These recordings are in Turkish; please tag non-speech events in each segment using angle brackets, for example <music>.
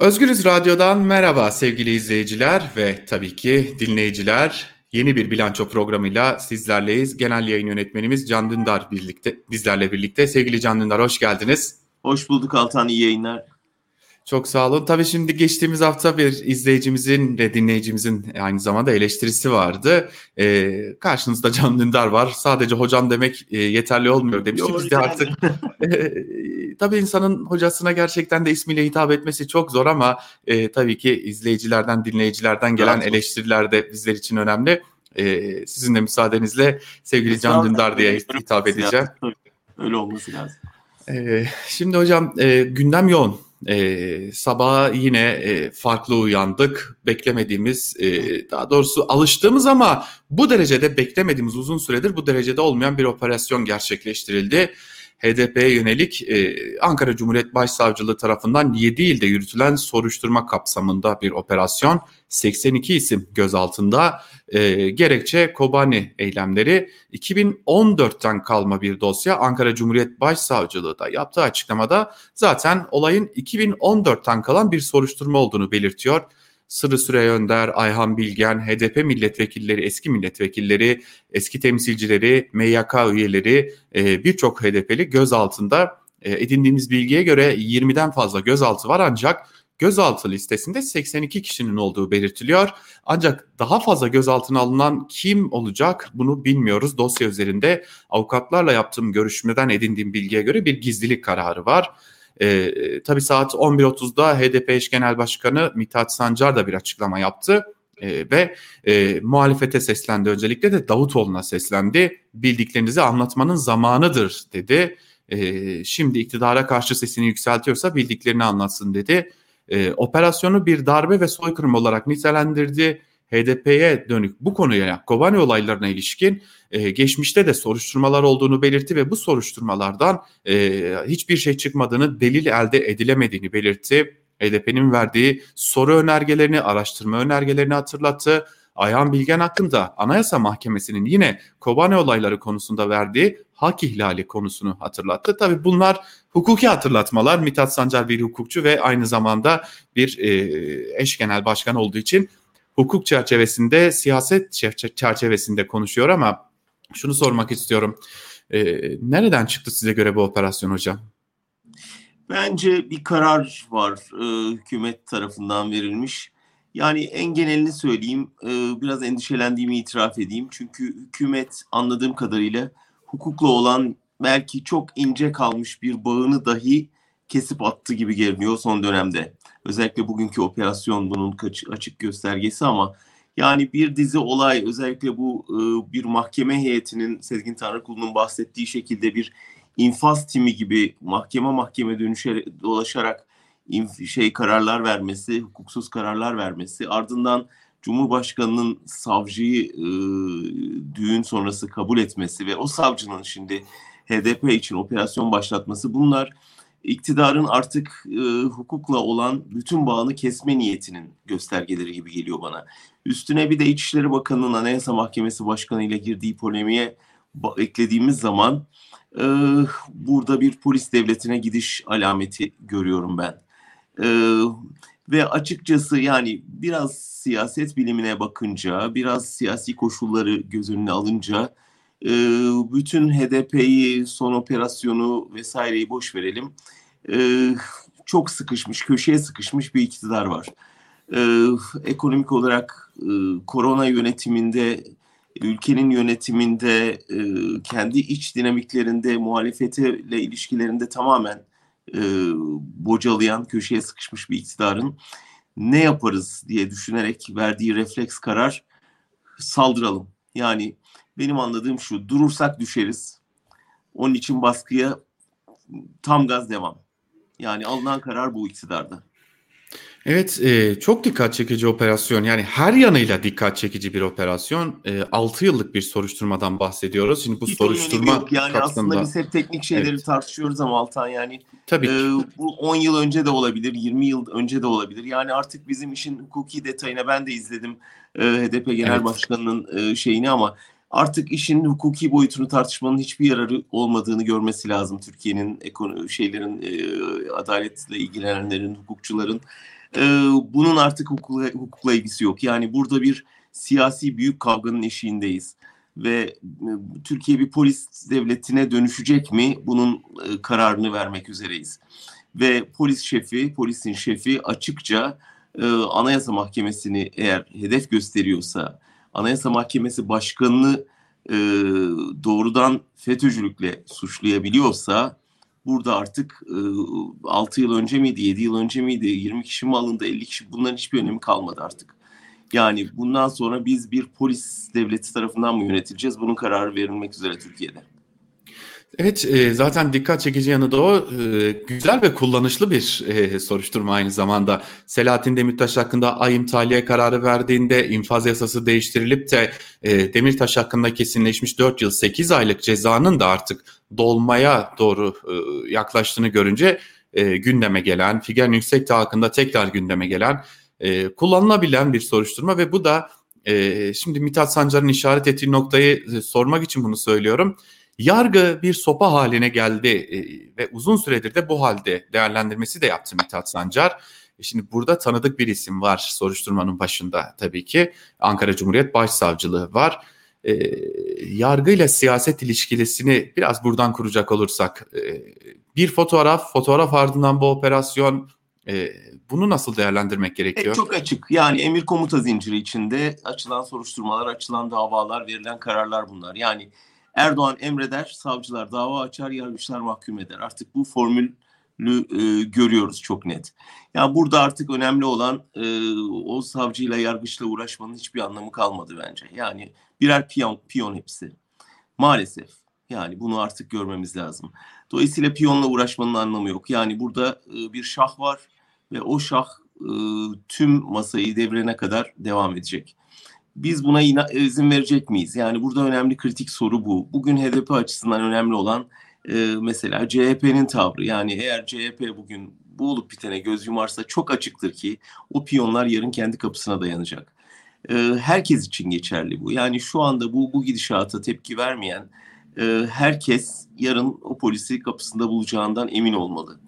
Özgürüz Radyo'dan merhaba sevgili izleyiciler ve tabii ki dinleyiciler. Yeni bir bilanço programıyla sizlerleyiz. Genel yayın yönetmenimiz Can Dündar birlikte bizlerle birlikte. Sevgili Can Dündar hoş geldiniz. Hoş bulduk Altan iyi yayınlar. Çok sağ olun. Tabii şimdi geçtiğimiz hafta bir izleyicimizin ve dinleyicimizin aynı zamanda eleştirisi vardı. Ee, karşınızda Can Dündar var. Sadece hocam demek e, yeterli olmuyor demişti. Biz de artık e, <laughs> tabii insanın hocasına gerçekten de ismiyle hitap etmesi çok zor ama e, tabii ki izleyicilerden, dinleyicilerden gelen evet. eleştiriler de bizler için önemli. E, sizin de müsaadenizle sevgili Can Dündar diye hitap edeceğim. Öyle olması lazım. E, şimdi hocam e, gündem yoğun e, sabaha yine e, farklı uyandık. Beklemediğimiz, e, daha doğrusu alıştığımız ama bu derecede beklemediğimiz uzun süredir bu derecede olmayan bir operasyon gerçekleştirildi. HDP'ye yönelik e, Ankara Cumhuriyet Başsavcılığı tarafından 7 ilde yürütülen soruşturma kapsamında bir operasyon. 82 isim gözaltında. E, gerekçe Kobani eylemleri 2014'ten kalma bir dosya. Ankara Cumhuriyet Başsavcılığı da yaptığı açıklamada zaten olayın 2014'ten kalan bir soruşturma olduğunu belirtiyor. Sırrı Süreyya Önder, Ayhan Bilgen, HDP milletvekilleri, eski milletvekilleri, eski temsilcileri, MYK üyeleri, e, birçok HDP'li gözaltında. E, edindiğimiz bilgiye göre 20'den fazla gözaltı var ancak gözaltı listesinde 82 kişinin olduğu belirtiliyor. Ancak daha fazla gözaltına alınan kim olacak bunu bilmiyoruz. Dosya üzerinde avukatlarla yaptığım görüşmeden edindiğim bilgiye göre bir gizlilik kararı var. E, tabii saat 11.30'da HDP eş genel başkanı Mithat Sancar da bir açıklama yaptı. E, ve e, muhalefete seslendi öncelikle de Davutoğlu'na seslendi. Bildiklerinizi anlatmanın zamanıdır dedi. E, şimdi iktidara karşı sesini yükseltiyorsa bildiklerini anlatsın dedi. E, operasyonu bir darbe ve soykırım olarak nitelendirdi. HDP'ye dönük bu konuya Kobani olaylarına ilişkin e, geçmişte de soruşturmalar olduğunu belirtti ve bu soruşturmalardan e, hiçbir şey çıkmadığını, delil elde edilemediğini belirtti. HDP'nin verdiği soru önergelerini, araştırma önergelerini hatırlattı. Ayhan Bilgen hakkında Anayasa Mahkemesi'nin yine Kobane olayları konusunda verdiği hak ihlali konusunu hatırlattı. Tabii bunlar hukuki hatırlatmalar. Mithat Sancar bir hukukçu ve aynı zamanda bir e, eş genel başkan olduğu için hukuk çerçevesinde, siyaset çerçevesinde konuşuyor ama şunu sormak istiyorum. E, nereden çıktı size göre bu operasyon hocam? Bence bir karar var e, hükümet tarafından verilmiş. Yani en genelini söyleyeyim, e, biraz endişelendiğimi itiraf edeyim. Çünkü hükümet anladığım kadarıyla hukukla olan belki çok ince kalmış bir bağını dahi kesip attı gibi görünüyor son dönemde. Özellikle bugünkü operasyon bunun açık göstergesi ama yani bir dizi olay özellikle bu e, bir mahkeme heyetinin Sezgin Tanrıkulu'nun bahsettiği şekilde bir infaz timi gibi mahkeme mahkeme dönüşe dolaşarak şey kararlar vermesi, hukuksuz kararlar vermesi, ardından Cumhurbaşkanı'nın savcıyı e, düğün sonrası kabul etmesi ve o savcının şimdi HDP için operasyon başlatması bunlar iktidarın artık e, hukukla olan bütün bağını kesme niyetinin göstergeleri gibi geliyor bana. Üstüne bir de İçişleri Bakanı'nın Anayasa Mahkemesi Başkanı ile girdiği polemiğe eklediğimiz zaman e, burada bir polis devletine gidiş alameti görüyorum ben. E, ve açıkçası yani biraz siyaset bilimine bakınca, biraz siyasi koşulları göz önüne alınca e, bütün HDP'yi, son operasyonu vesaireyi boş verelim. E, çok sıkışmış, köşeye sıkışmış bir iktidar var. E, ekonomik olarak e, korona yönetiminde, ülkenin yönetiminde, e, kendi iç dinamiklerinde, muhalefetle ilişkilerinde tamamen e, bocalayan, köşeye sıkışmış bir iktidarın ne yaparız diye düşünerek verdiği refleks karar saldıralım. Yani benim anladığım şu, durursak düşeriz. Onun için baskıya tam gaz devam. Yani alınan karar bu iktidarda. Evet, e, çok dikkat çekici operasyon. Yani her yanıyla dikkat çekici bir operasyon. E, 6 yıllık bir soruşturmadan bahsediyoruz. Şimdi bu Hiç soruşturma yok. Yani kapsamında... aslında biz hep teknik şeyleri evet. tartışıyoruz ama Altan yani Tabii e, bu 10 yıl önce de olabilir, 20 yıl önce de olabilir. Yani artık bizim işin hukuki detayına ben de izledim e, HDP Genel evet. Başkanı'nın e, şeyini ama artık işin hukuki boyutunu tartışmanın hiçbir yararı olmadığını görmesi lazım Türkiye'nin ekonomi şeylerin e, adaletle ilgilenenlerin, hukukçuların. E, bunun artık hukukla, hukukla ilgisi yok. Yani burada bir siyasi büyük kavganın eşiğindeyiz ve e, Türkiye bir polis devletine dönüşecek mi? Bunun e, kararını vermek üzereyiz. Ve polis şefi, polisin şefi açıkça e, Anayasa Mahkemesi'ni eğer hedef gösteriyorsa, Anayasa Mahkemesi başkanını e, doğrudan FETÖ'cülükle suçlayabiliyorsa burada artık e, 6 yıl önce miydi, 7 yıl önce miydi, 20 kişi mi alındı, 50 kişi bunların hiçbir önemi kalmadı artık. Yani bundan sonra biz bir polis devleti tarafından mı yönetileceğiz? Bunun kararı verilmek üzere Türkiye'de. Evet e, zaten dikkat çekici yanı da o e, güzel ve kullanışlı bir e, soruşturma aynı zamanda. Selahattin Demirtaş hakkında ayım tahliye kararı verdiğinde infaz yasası değiştirilip de Demirtaş hakkında kesinleşmiş 4 yıl 8 aylık cezanın da artık dolmaya doğru yaklaştığını görünce gündeme gelen, Figen Yüksekdağ hakkında tekrar gündeme gelen kullanılabilen bir soruşturma ve bu da şimdi Mithat Sancar'ın işaret ettiği noktayı sormak için bunu söylüyorum Yargı bir sopa haline geldi e, ve uzun süredir de bu halde değerlendirmesi de yaptı Mithat Sancar. E, şimdi burada tanıdık bir isim var soruşturmanın başında tabii ki. Ankara Cumhuriyet Başsavcılığı var. E, yargı ile siyaset ilişkisini biraz buradan kuracak olursak e, bir fotoğraf, fotoğraf ardından bu operasyon e, bunu nasıl değerlendirmek gerekiyor? E, çok açık. Yani emir komuta zinciri içinde açılan soruşturmalar, açılan davalar, verilen kararlar bunlar. Yani Erdoğan emreder, savcılar dava açar, yargıçlar mahkum eder. Artık bu formülü e, görüyoruz çok net. Yani burada artık önemli olan e, o savcıyla yargıçla uğraşmanın hiçbir anlamı kalmadı bence. Yani birer piyon, piyon hepsi. Maalesef. Yani bunu artık görmemiz lazım. Dolayısıyla piyonla uğraşmanın anlamı yok. Yani burada e, bir şah var ve o şah e, tüm masayı devrene kadar devam edecek biz buna izin verecek miyiz? Yani burada önemli kritik soru bu. Bugün HDP açısından önemli olan e, mesela CHP'nin tavrı. Yani eğer CHP bugün bu olup bitene göz yumarsa çok açıktır ki o piyonlar yarın kendi kapısına dayanacak. E, herkes için geçerli bu. Yani şu anda bu bu gidişata tepki vermeyen e, herkes yarın o polisi kapısında bulacağından emin olmalı.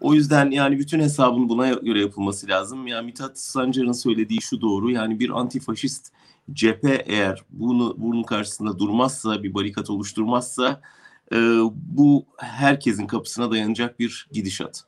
O yüzden yani bütün hesabın buna göre yapılması lazım. Yani Mithat Sancar'ın söylediği şu doğru. Yani bir antifaşist cephe eğer bunu bunun karşısında durmazsa, bir barikat oluşturmazsa e, bu herkesin kapısına dayanacak bir gidişat.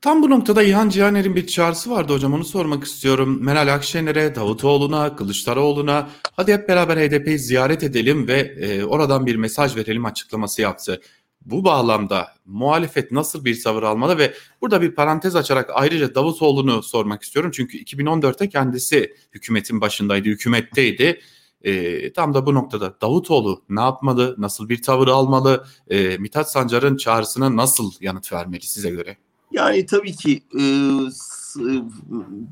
Tam bu noktada İlhan Cihaner'in bir çağrısı vardı hocam onu sormak istiyorum. Meral Akşener'e, Davutoğlu'na, Kılıçdaroğlu'na hadi hep beraber HDP'yi ziyaret edelim ve e, oradan bir mesaj verelim açıklaması yaptı bu bağlamda muhalefet nasıl bir tavır almalı ve burada bir parantez açarak ayrıca Davutoğlu'nu sormak istiyorum. Çünkü 2014'te kendisi hükümetin başındaydı, hükümetteydi. E, tam da bu noktada Davutoğlu ne yapmalı, nasıl bir tavır almalı, e, Mithat Sancar'ın çağrısına nasıl yanıt vermeli size göre? Yani tabii ki e,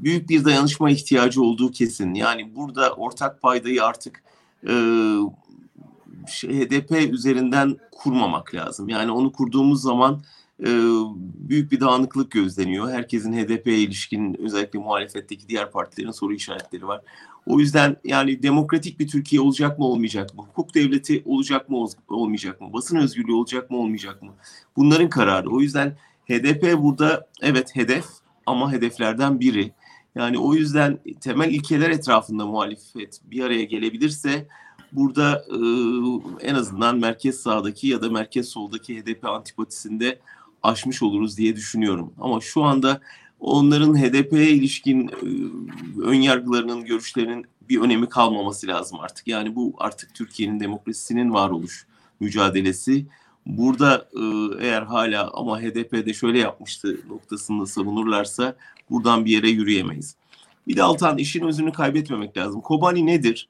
büyük bir dayanışma ihtiyacı olduğu kesin. Yani burada ortak paydayı artık e, HDP üzerinden kurmamak lazım. Yani onu kurduğumuz zaman e, büyük bir dağınıklık gözleniyor. Herkesin HDP'ye ilişkin özellikle muhalefetteki diğer partilerin soru işaretleri var. O yüzden yani demokratik bir Türkiye olacak mı olmayacak mı? Hukuk devleti olacak mı olmayacak mı? Basın özgürlüğü olacak mı olmayacak mı? Bunların kararı. O yüzden HDP burada evet hedef ama hedeflerden biri. Yani o yüzden temel ilkeler etrafında muhalefet bir araya gelebilirse burada en azından merkez sağdaki ya da merkez soldaki HDP antipatisinde aşmış oluruz diye düşünüyorum. Ama şu anda onların HDP'ye ilişkin ön yargılarının, görüşlerinin bir önemi kalmaması lazım artık. Yani bu artık Türkiye'nin demokrasisinin varoluş mücadelesi. Burada eğer hala ama HDP'de şöyle yapmıştı noktasında savunurlarsa buradan bir yere yürüyemeyiz. Bir de Altan işin özünü kaybetmemek lazım. Kobani nedir?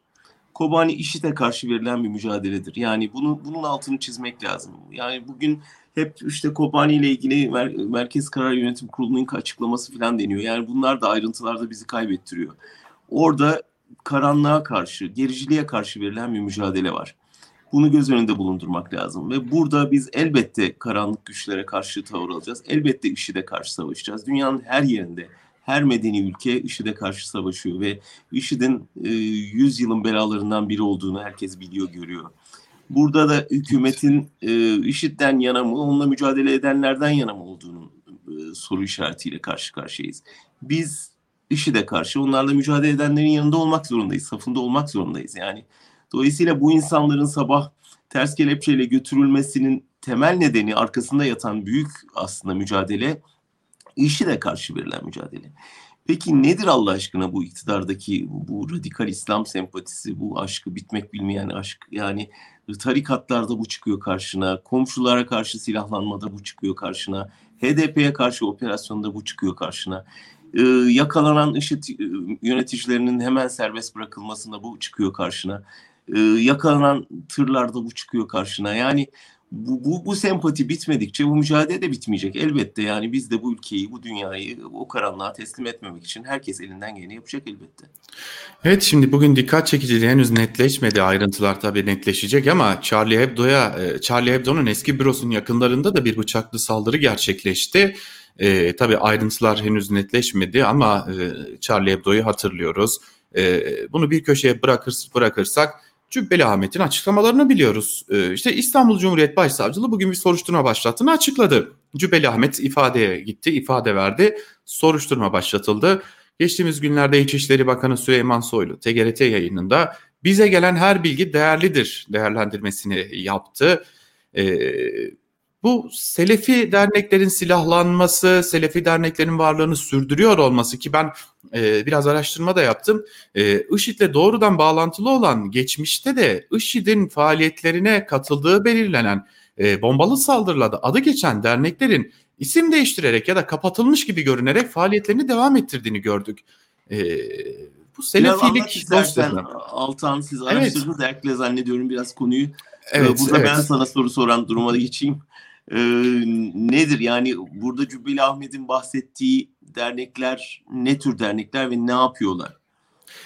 Kobani IŞİD'e karşı verilen bir mücadeledir. Yani bunu bunun altını çizmek lazım. Yani bugün hep işte Kobani ile ilgili Mer Merkez Karar Yönetim Kurulu'nun açıklaması falan deniyor. Yani bunlar da ayrıntılarda bizi kaybettiriyor. Orada karanlığa karşı, gericiliğe karşı verilen bir mücadele var. Bunu göz önünde bulundurmak lazım. Ve burada biz elbette karanlık güçlere karşı tavır alacağız. Elbette IŞİD'e karşı savaşacağız. Dünyanın her yerinde her medeni ülke IŞİD'e karşı savaşıyor ve IŞİD'in e, 100 yılın belalarından biri olduğunu herkes biliyor, görüyor. Burada da hükümetin e, IŞİD'den yana mı, onunla mücadele edenlerden yana mı olduğunu e, soru işaretiyle karşı karşıyayız. Biz IŞİD'e karşı onlarla mücadele edenlerin yanında olmak zorundayız, safında olmak zorundayız. Yani dolayısıyla bu insanların sabah ters kelepçeyle götürülmesinin temel nedeni arkasında yatan büyük aslında mücadele IŞİD'e karşı verilen mücadele. Peki nedir Allah aşkına bu iktidardaki bu, radikal İslam sempatisi, bu aşkı bitmek bilmeyen aşk? Yani tarikatlarda bu çıkıyor karşına, komşulara karşı silahlanmada bu çıkıyor karşına, HDP'ye karşı operasyonda bu çıkıyor karşına. Ee, yakalanan IŞİD e, yöneticilerinin hemen serbest bırakılmasında bu çıkıyor karşına. Ee, yakalanan tırlarda bu çıkıyor karşına. Yani bu, bu, bu sempati bitmedikçe bu mücadele de bitmeyecek. Elbette yani biz de bu ülkeyi, bu dünyayı o karanlığa teslim etmemek için herkes elinden geleni yapacak elbette. Evet şimdi bugün dikkat çekiciliği henüz netleşmedi. Ayrıntılar tabii netleşecek ama Charlie Hebdo'ya, e, Charlie Hebdo'nun eski bürosunun yakınlarında da bir bıçaklı saldırı gerçekleşti. E, tabii ayrıntılar henüz netleşmedi ama e, Charlie Hebdo'yu hatırlıyoruz. E, bunu bir köşeye bırakır, bırakırsak Cübbeli Ahmet'in açıklamalarını biliyoruz. Ee, işte İstanbul Cumhuriyet Başsavcılığı bugün bir soruşturma başlattığını açıkladı. Cübbeli Ahmet ifadeye gitti, ifade verdi, soruşturma başlatıldı. Geçtiğimiz günlerde İçişleri Bakanı Süleyman Soylu TGRT yayınında bize gelen her bilgi değerlidir değerlendirmesini yaptı. Ee, bu Selefi derneklerin silahlanması, Selefi derneklerin varlığını sürdürüyor olması ki ben e, biraz araştırma da yaptım. E, IŞİD'le doğrudan bağlantılı olan geçmişte de IŞİD'in faaliyetlerine katıldığı belirlenen e, bombalı saldırılarda adı geçen derneklerin isim değiştirerek ya da kapatılmış gibi görünerek faaliyetlerini devam ettirdiğini gördük. E, bu Selefilik dostlarına. Altan siz araştırdınız evet. zannediyorum biraz konuyu. Evet, Burada evet. ben sana soru soran duruma geçeyim e, nedir? Yani burada Cübbeli Ahmet'in bahsettiği dernekler ne tür dernekler ve ne yapıyorlar?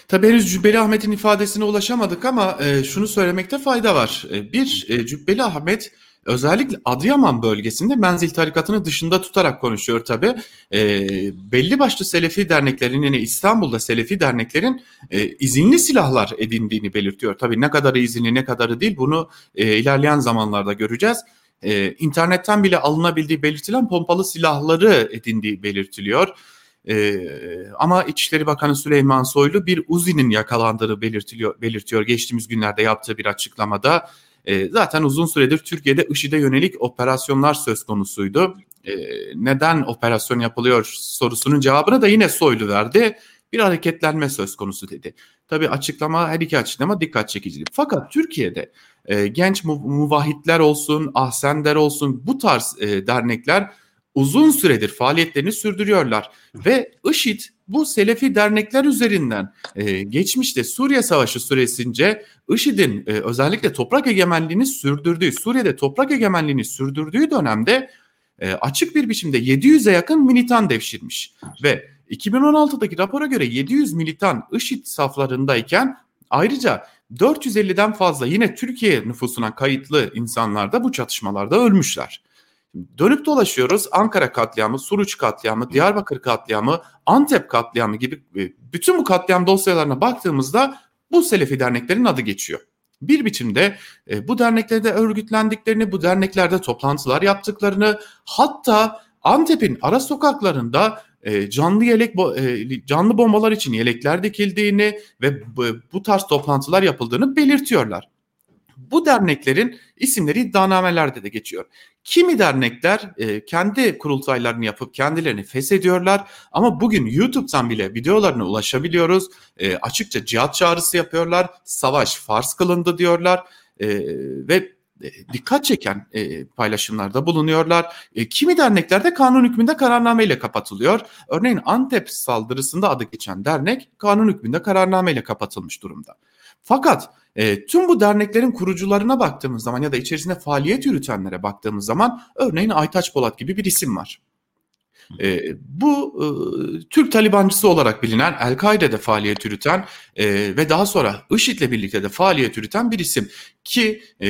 Tabii henüz Cübbeli Ahmet'in ifadesine ulaşamadık ama e, şunu söylemekte fayda var. E, bir, e, Cübbeli Ahmet özellikle Adıyaman bölgesinde menzil tarikatını dışında tutarak konuşuyor tabii. E, belli başlı Selefi derneklerin yani İstanbul'da Selefi derneklerin e, izinli silahlar edindiğini belirtiyor. Tabii ne kadarı izinli ne kadarı değil bunu e, ilerleyen zamanlarda göreceğiz e, internetten bile alınabildiği belirtilen pompalı silahları edindiği belirtiliyor. E, ama İçişleri Bakanı Süleyman Soylu bir Uzi'nin yakalandığını belirtiliyor, belirtiyor geçtiğimiz günlerde yaptığı bir açıklamada. E, zaten uzun süredir Türkiye'de IŞİD'e yönelik operasyonlar söz konusuydu. E, neden operasyon yapılıyor sorusunun cevabını da yine Soylu verdi. Bir hareketlenme söz konusu dedi. Tabii açıklama her iki açıklama dikkat çekici. Fakat Türkiye'de e, genç muvahitler olsun, ahsender olsun bu tarz e, dernekler uzun süredir faaliyetlerini sürdürüyorlar. Ve IŞİD bu Selefi dernekler üzerinden e, geçmişte Suriye Savaşı süresince IŞİD'in e, özellikle toprak egemenliğini sürdürdüğü, Suriye'de toprak egemenliğini sürdürdüğü dönemde e, açık bir biçimde 700'e yakın militan devşirmiş. Ve 2016'daki rapora göre 700 militan IŞİD saflarındayken ayrıca 450'den fazla yine Türkiye nüfusuna kayıtlı insanlar da bu çatışmalarda ölmüşler. Dönüp dolaşıyoruz Ankara katliamı, Suruç katliamı, Diyarbakır katliamı, Antep katliamı gibi e, bütün bu katliam dosyalarına baktığımızda bu Selefi derneklerin adı geçiyor. Bir biçimde e, bu derneklerde örgütlendiklerini, bu derneklerde toplantılar yaptıklarını, hatta Antep'in ara sokaklarında e, canlı yelek e, canlı bombalar için yelekler dikildiğini ve bu tarz toplantılar yapıldığını belirtiyorlar. Bu derneklerin isimleri iddianamelerde de geçiyor. Kimi dernekler e, kendi kurultaylarını yapıp kendilerini feshediyorlar ama bugün YouTube'dan bile videolarına ulaşabiliyoruz. açıkça cihat çağrısı yapıyorlar, savaş farz kılındı diyorlar ve e, dikkat çeken e, paylaşımlarda bulunuyorlar. E, kimi derneklerde kanun hükmünde kararnameyle kapatılıyor. Örneğin Antep saldırısında adı geçen dernek kanun hükmünde kararnameyle kapatılmış durumda. Fakat e, tüm bu derneklerin kurucularına baktığımız zaman ya da içerisinde faaliyet yürütenlere baktığımız zaman örneğin Aytaç Polat gibi bir isim var. E, bu e, Türk Talibancısı olarak bilinen El-Kaide'de faaliyet yürüten e, ve daha sonra IŞİD'le birlikte de faaliyet yürüten bir isim. Ki e,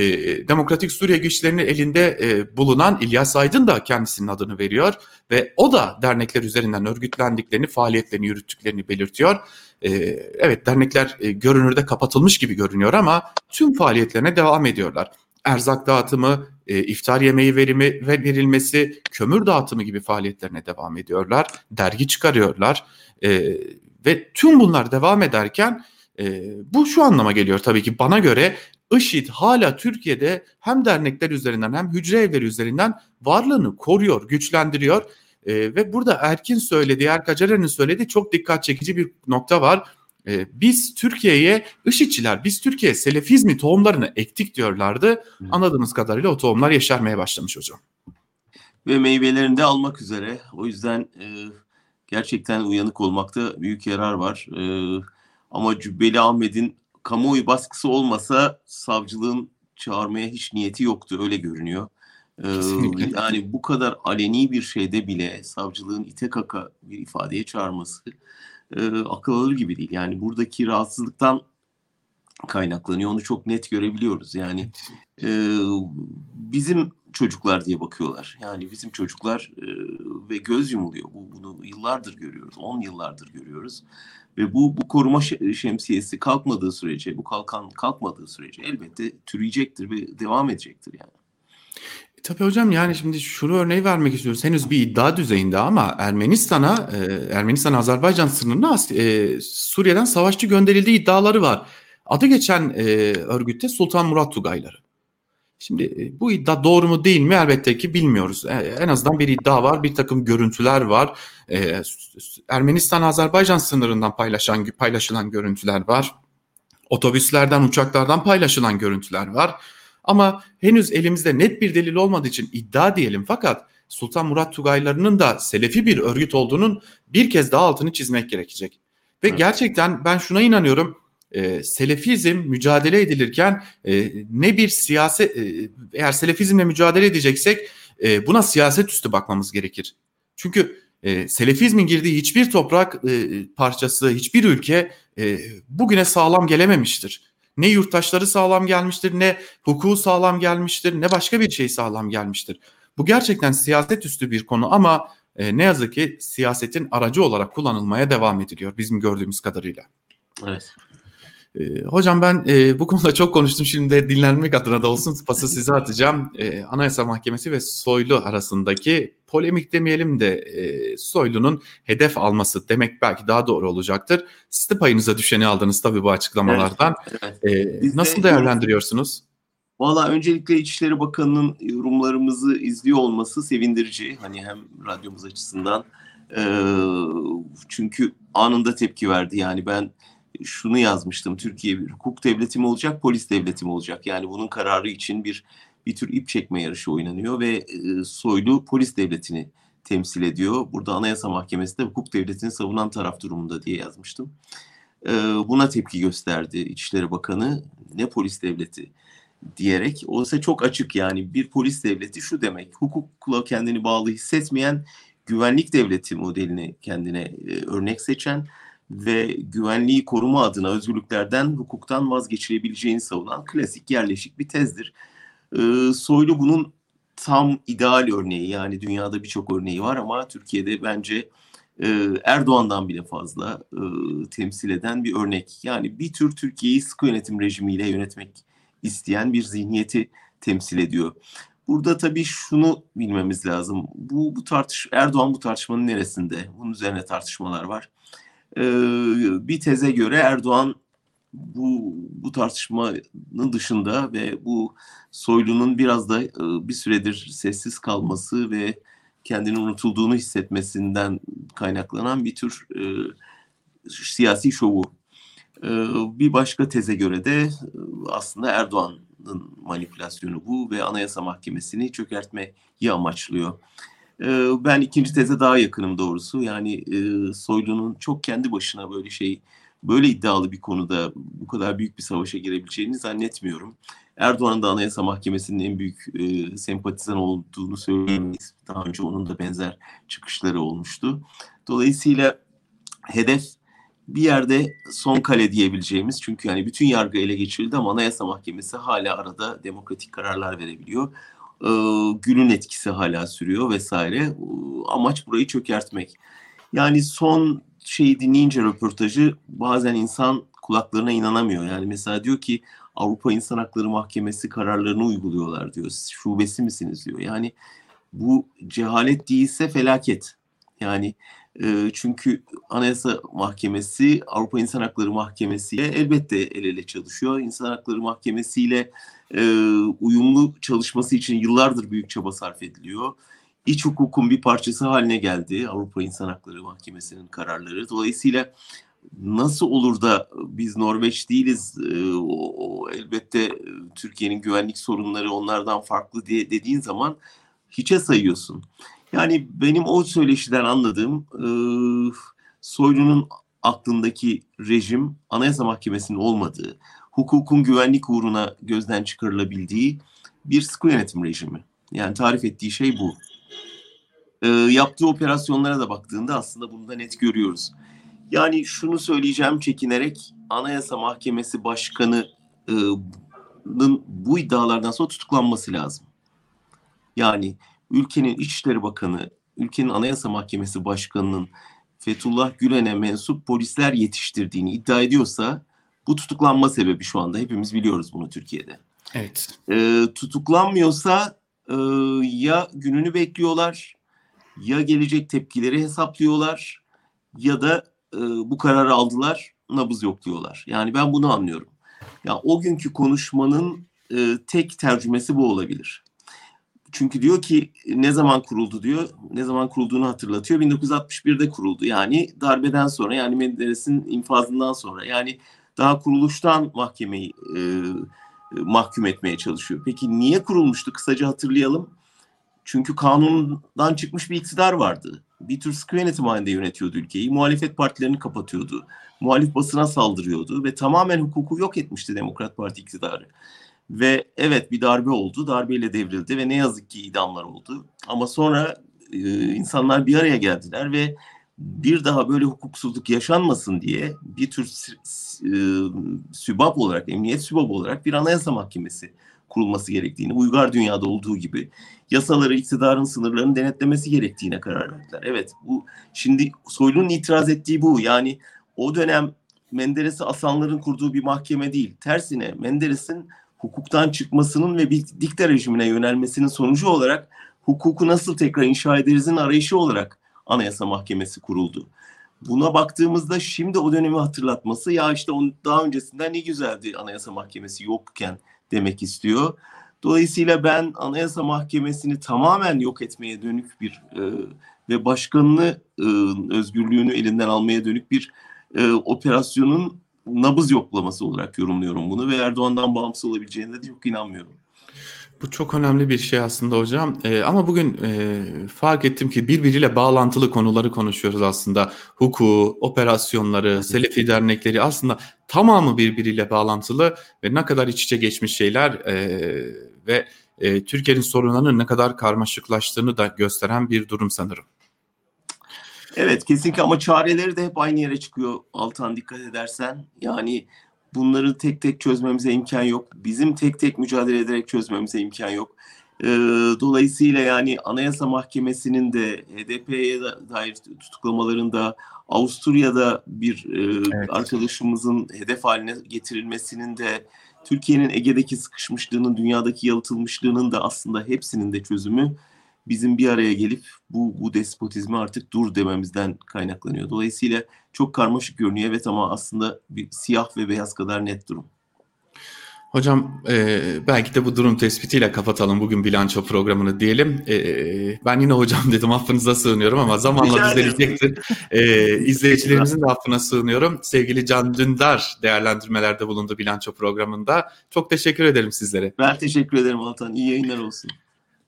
Demokratik Suriye güçlerinin elinde e, bulunan İlyas Aydın da kendisinin adını veriyor ve o da dernekler üzerinden örgütlendiklerini, faaliyetlerini yürüttüklerini belirtiyor. E, evet dernekler e, görünürde kapatılmış gibi görünüyor ama tüm faaliyetlerine devam ediyorlar erzak dağıtımı, e, iftar yemeği verimi ve verilmesi, kömür dağıtımı gibi faaliyetlerine devam ediyorlar. Dergi çıkarıyorlar e, ve tüm bunlar devam ederken e, bu şu anlama geliyor tabii ki bana göre IŞİD hala Türkiye'de hem dernekler üzerinden hem hücre evleri üzerinden varlığını koruyor, güçlendiriyor. E, ve burada Erkin söylediği, Erkacerer'in söylediği çok dikkat çekici bir nokta var. E, biz Türkiye'ye IŞİD'çiler, biz Türkiye'ye Selefizmi tohumlarını ektik diyorlardı. Anladığımız kadarıyla o tohumlar yeşermeye başlamış hocam. Ve meyvelerini de almak üzere. O yüzden e, gerçekten uyanık olmakta büyük yarar var. E, ama Cübbeli Ahmet'in kamuoyu baskısı olmasa savcılığın çağırmaya hiç niyeti yoktu öyle görünüyor. Ee, yani bu kadar aleni bir şeyde bile savcılığın ite kaka bir ifadeye çağırması e, akıl alır gibi değil. Yani buradaki rahatsızlıktan kaynaklanıyor. Onu çok net görebiliyoruz. Yani e, bizim çocuklar diye bakıyorlar. Yani bizim çocuklar e, ve göz yumuluyor. Bu, bunu yıllardır görüyoruz. 10 yıllardır görüyoruz. Ve bu bu koruma şemsiyesi kalkmadığı sürece, bu kalkan kalkmadığı sürece elbette türeyecektir ve devam edecektir yani. Tabii hocam yani şimdi şunu örneği vermek istiyoruz. Henüz bir iddia düzeyinde ama Ermenistan'a, e, Ermenistan-Azerbaycan sınırına e, Suriye'den savaşçı gönderildiği iddiaları var. Adı geçen e, örgütte Sultan Murat Tugayları. Şimdi e, bu iddia doğru mu değil mi elbette ki bilmiyoruz. E, en azından bir iddia var, bir takım görüntüler var. E, Ermenistan-Azerbaycan sınırından paylaşan paylaşılan görüntüler var. Otobüslerden, uçaklardan paylaşılan görüntüler var. Ama henüz elimizde net bir delil olmadığı için iddia diyelim fakat Sultan Murat Tugaylarının da Selefi bir örgüt olduğunun bir kez daha altını çizmek gerekecek. Ve evet. gerçekten ben şuna inanıyorum. E, selefizm mücadele edilirken e, ne bir siyaset e, eğer selefizmle mücadele edeceksek e, buna siyaset üstü bakmamız gerekir. Çünkü e, selefizmin girdiği hiçbir toprak e, parçası, hiçbir ülke e, bugüne sağlam gelememiştir. Ne yurttaşları sağlam gelmiştir, ne hukuku sağlam gelmiştir, ne başka bir şey sağlam gelmiştir. Bu gerçekten siyaset üstü bir konu ama e, ne yazık ki siyasetin aracı olarak kullanılmaya devam ediliyor bizim gördüğümüz kadarıyla. Evet. E, hocam ben e, bu konuda çok konuştum. Şimdi de dinlenmek adına da olsun pası size atacağım. E, Anayasa Mahkemesi ve Soylu arasındaki polemik demeyelim de e, Soylu'nun hedef alması demek belki daha doğru olacaktır. Siz de payınıza düşeni aldınız tabii bu açıklamalardan. Evet, evet. E, nasıl değerlendiriyorsunuz? Valla öncelikle İçişleri Bakanı'nın yorumlarımızı izliyor olması sevindirici. Hani hem radyomuz açısından. E, çünkü anında tepki verdi. Yani ben şunu yazmıştım. Türkiye bir hukuk devleti mi olacak, polis devleti mi olacak? Yani bunun kararı için bir bir tür ip çekme yarışı oynanıyor ve e, Soylu polis devletini temsil ediyor. Burada Anayasa Mahkemesi de hukuk devletini savunan taraf durumunda diye yazmıştım. E, buna tepki gösterdi İçişleri Bakanı. Ne polis devleti diyerek. O ise çok açık yani bir polis devleti şu demek. Hukukla kendini bağlı hissetmeyen güvenlik devleti modelini kendine e, örnek seçen ve güvenliği koruma adına özgürlüklerden, hukuktan vazgeçilebileceğini savunan klasik yerleşik bir tezdir. Ee, Soylu bunun tam ideal örneği yani dünyada birçok örneği var ama Türkiye'de bence e, Erdoğan'dan bile fazla e, temsil eden bir örnek. Yani bir tür Türkiye'yi sıkı yönetim rejimiyle yönetmek isteyen bir zihniyeti temsil ediyor. Burada tabii şunu bilmemiz lazım. Bu, bu tartış Erdoğan bu tartışmanın neresinde? Bunun üzerine tartışmalar var. Ee, bir teze göre Erdoğan bu bu tartışmanın dışında ve bu Soylu'nun biraz da e, bir süredir sessiz kalması ve kendini unutulduğunu hissetmesinden kaynaklanan bir tür e, siyasi şovu. E, bir başka teze göre de e, aslında Erdoğan'ın manipülasyonu bu ve Anayasa Mahkemesi'ni çökertmeyi amaçlıyor. E, ben ikinci teze daha yakınım doğrusu. Yani e, Soylu'nun çok kendi başına böyle şey böyle iddialı bir konuda bu kadar büyük bir savaşa girebileceğini zannetmiyorum. Erdoğan'ın da Anayasa Mahkemesi'nin en büyük e, sempatizan olduğunu söyleyemeyiz. Daha önce onun da benzer çıkışları olmuştu. Dolayısıyla hedef bir yerde son kale diyebileceğimiz çünkü yani bütün yargı ele geçirildi ama Anayasa Mahkemesi hala arada demokratik kararlar verebiliyor. Ee, Gül'ün etkisi hala sürüyor vesaire. Ee, amaç burayı çökertmek. Yani son şeyi dinleyince röportajı bazen insan kulaklarına inanamıyor. Yani mesela diyor ki Avrupa İnsan Hakları Mahkemesi kararlarını uyguluyorlar diyor. Siz şubesi misiniz diyor. Yani bu cehalet değilse felaket. Yani e, çünkü Anayasa Mahkemesi Avrupa İnsan Hakları Mahkemesi ile elbette el ele çalışıyor. İnsan Hakları Mahkemesi ile e, uyumlu çalışması için yıllardır büyük çaba sarf ediliyor. İç hukukun bir parçası haline geldi Avrupa İnsan Hakları Mahkemesi'nin kararları. Dolayısıyla nasıl olur da biz Norveç değiliz e, o, o elbette Türkiye'nin güvenlik sorunları onlardan farklı diye dediğin zaman hiçe sayıyorsun. Yani benim o söyleşiden anladığım e, Soylu'nun aklındaki rejim Anayasa Mahkemesi'nin olmadığı, hukukun güvenlik uğruna gözden çıkarılabildiği bir sıkı yönetim rejimi. Yani tarif ettiği şey bu. E, yaptığı operasyonlara da baktığında aslında bunu da net görüyoruz. Yani şunu söyleyeceğim çekinerek Anayasa Mahkemesi Başkanı'nın bu iddialardan sonra tutuklanması lazım. Yani ülkenin İçişleri Bakanı, ülkenin Anayasa Mahkemesi Başkanı'nın Fethullah Gülen'e mensup polisler yetiştirdiğini iddia ediyorsa bu tutuklanma sebebi şu anda. Hepimiz biliyoruz bunu Türkiye'de. Evet. E, tutuklanmıyorsa e, ya gününü bekliyorlar ya gelecek tepkileri hesaplıyorlar ya da e, bu kararı aldılar nabız yok diyorlar. Yani ben bunu anlıyorum. Ya yani o günkü konuşmanın e, tek tercümesi bu olabilir. Çünkü diyor ki ne zaman kuruldu diyor. Ne zaman kurulduğunu hatırlatıyor. 1961'de kuruldu. Yani darbeden sonra yani Menderes'in infazından sonra yani daha kuruluştan mahkemeyi e, mahkum etmeye çalışıyor. Peki niye kurulmuştu? Kısaca hatırlayalım. Çünkü kanundan çıkmış bir iktidar vardı. Bir tür sıkı yönetim halinde yönetiyordu ülkeyi. Muhalefet partilerini kapatıyordu. Muhalif basına saldırıyordu ve tamamen hukuku yok etmişti Demokrat Parti iktidarı. Ve evet bir darbe oldu. Darbeyle devrildi ve ne yazık ki idamlar oldu. Ama sonra e, insanlar bir araya geldiler ve bir daha böyle hukuksuzluk yaşanmasın diye bir tür e, sübap olarak, emniyet sübabı olarak bir anayasa mahkemesi kurulması gerektiğini, uygar dünyada olduğu gibi yasaları, iktidarın sınırlarını denetlemesi gerektiğine karar verdiler. Evet, bu şimdi Soylu'nun itiraz ettiği bu. Yani o dönem Menderes'i asanların kurduğu bir mahkeme değil. Tersine Menderes'in hukuktan çıkmasının ve bir dikta rejimine yönelmesinin sonucu olarak hukuku nasıl tekrar inşa ederizin arayışı olarak Anayasa Mahkemesi kuruldu. Buna baktığımızda şimdi o dönemi hatırlatması ya işte onun daha öncesinden ne güzeldi Anayasa Mahkemesi yokken demek istiyor. Dolayısıyla ben Anayasa Mahkemesi'ni tamamen yok etmeye dönük bir e, ve başkanını e, özgürlüğünü elinden almaya dönük bir e, operasyonun nabız yoklaması olarak yorumluyorum bunu ve Erdoğan'dan bağımsız olabileceğine de çok inanmıyorum. Bu çok önemli bir şey aslında hocam. Ee, ama bugün e, fark ettim ki birbiriyle bağlantılı konuları konuşuyoruz aslında. Hukuku, operasyonları, Selefi dernekleri aslında tamamı birbiriyle bağlantılı ve ne kadar iç içe geçmiş şeyler e, ve e, Türkiye'nin sorunlarının ne kadar karmaşıklaştığını da gösteren bir durum sanırım. Evet kesinlikle ama çareleri de hep aynı yere çıkıyor Altan dikkat edersen. Yani bunları tek tek çözmemize imkan yok. Bizim tek tek mücadele ederek çözmemize imkan yok. Ee, dolayısıyla yani Anayasa Mahkemesi'nin de HDP'ye dair tutuklamalarında Avusturya'da bir e, evet. arkadaşımızın hedef haline getirilmesinin de Türkiye'nin Ege'deki sıkışmışlığının, dünyadaki yalıtılmışlığının da aslında hepsinin de çözümü bizim bir araya gelip bu, bu despotizmi artık dur dememizden kaynaklanıyor. Dolayısıyla çok karmaşık görünüyor evet ama aslında bir siyah ve beyaz kadar net durum. Hocam e, belki de bu durum tespitiyle kapatalım bugün bilanço programını diyelim. E, ben yine hocam dedim affınıza sığınıyorum ama zamanla düzelecektir. E, izleyicilerimizin de affına sığınıyorum. Sevgili Can Dündar değerlendirmelerde bulundu bilanço programında. Çok teşekkür ederim sizlere. Ben teşekkür ederim Altan. İyi yayınlar olsun.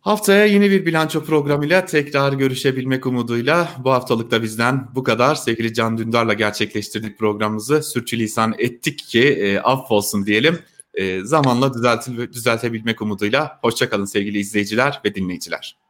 Haftaya yeni bir bilanço programıyla tekrar görüşebilmek umuduyla bu haftalık da bizden bu kadar. Sevgili Can Dündar'la gerçekleştirdik programımızı. Sürçülisan ettik ki e, affolsun diyelim. E, zamanla düzeltil, düzeltebilmek umuduyla. Hoşçakalın sevgili izleyiciler ve dinleyiciler.